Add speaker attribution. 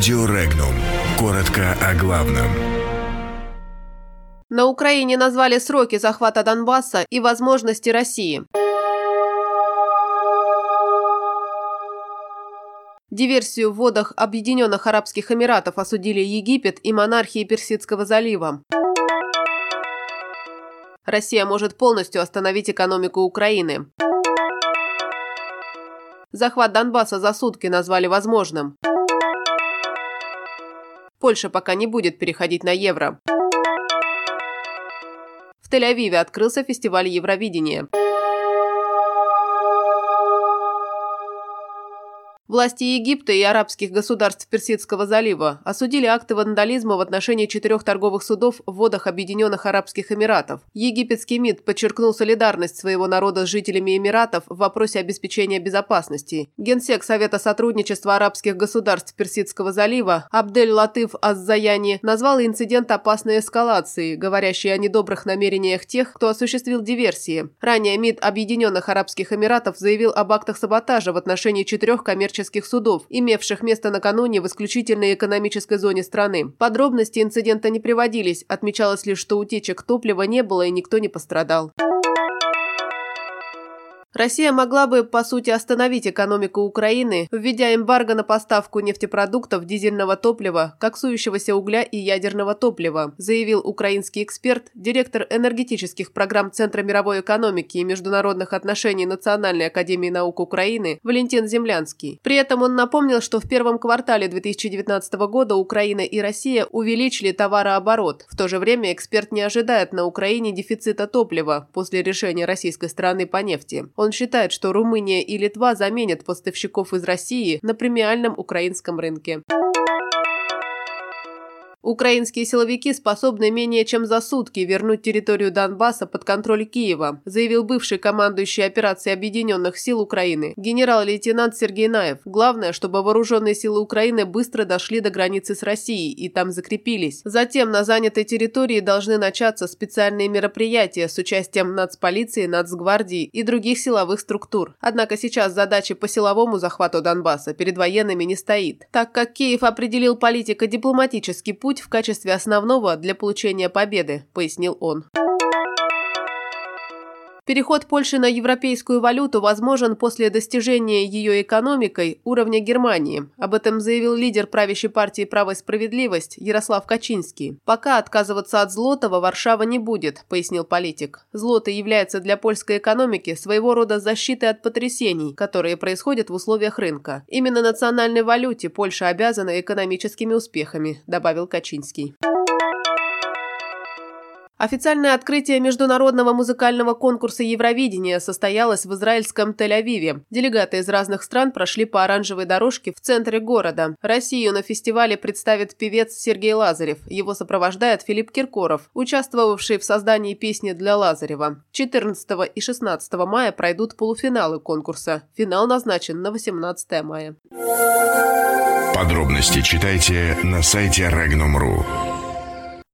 Speaker 1: Радио Регнум. Коротко о главном.
Speaker 2: На Украине назвали сроки захвата Донбасса и возможности России. Диверсию в водах Объединенных Арабских Эмиратов осудили Египет и монархии Персидского залива. Россия может полностью остановить экономику Украины. Захват Донбасса за сутки назвали возможным. Польша пока не будет переходить на евро. В Тель-Авиве открылся фестиваль Евровидения. Власти Египта и арабских государств Персидского залива осудили акты вандализма в отношении четырех торговых судов в водах Объединенных Арабских Эмиратов. Египетский МИД подчеркнул солидарность своего народа с жителями Эмиратов в вопросе обеспечения безопасности. Генсек Совета сотрудничества арабских государств Персидского залива Абдель Латыф Аззаяни назвал инцидент опасной эскалацией, говорящей о недобрых намерениях тех, кто осуществил диверсии. Ранее МИД Объединенных Арабских Эмиратов заявил об актах саботажа в отношении четырех коммерческих коммерческих судов, имевших место накануне в исключительной экономической зоне страны. Подробности инцидента не приводились, отмечалось лишь, что утечек топлива не было и никто не пострадал. Россия могла бы, по сути, остановить экономику Украины, введя эмбарго на поставку нефтепродуктов, дизельного топлива, коксующегося угля и ядерного топлива, заявил украинский эксперт, директор энергетических программ Центра мировой экономики и международных отношений Национальной академии наук Украины Валентин Землянский. При этом он напомнил, что в первом квартале 2019 года Украина и Россия увеличили товарооборот. В то же время эксперт не ожидает на Украине дефицита топлива после решения российской стороны по нефти. Он считает, что Румыния и Литва заменят поставщиков из России на премиальном украинском рынке. Украинские силовики способны менее чем за сутки вернуть территорию Донбасса под контроль Киева, заявил бывший командующий операцией Объединенных сил Украины генерал-лейтенант Сергей Наев. Главное, чтобы вооруженные силы Украины быстро дошли до границы с Россией и там закрепились. Затем на занятой территории должны начаться специальные мероприятия с участием нацполиции, нацгвардии и других силовых структур. Однако сейчас задачи по силовому захвату Донбасса перед военными не стоит, так как Киев определил политико-дипломатический путь путь в качестве основного для получения победы, пояснил он. Переход Польши на европейскую валюту возможен после достижения ее экономикой уровня Германии. Об этом заявил лидер правящей партии «Право и справедливость» Ярослав Качинский. «Пока отказываться от злотого Варшава не будет», – пояснил политик. Злото является для польской экономики своего рода защитой от потрясений, которые происходят в условиях рынка. Именно национальной валюте Польша обязана экономическими успехами, добавил Качинский. Официальное открытие международного музыкального конкурса Евровидения состоялось в израильском Тель-Авиве. Делегаты из разных стран прошли по оранжевой дорожке в центре города. Россию на фестивале представит певец Сергей Лазарев. Его сопровождает Филипп Киркоров, участвовавший в создании песни для Лазарева. 14 и 16 мая пройдут полуфиналы конкурса. Финал назначен на 18 мая.
Speaker 1: Подробности читайте на сайте Regnum.ru.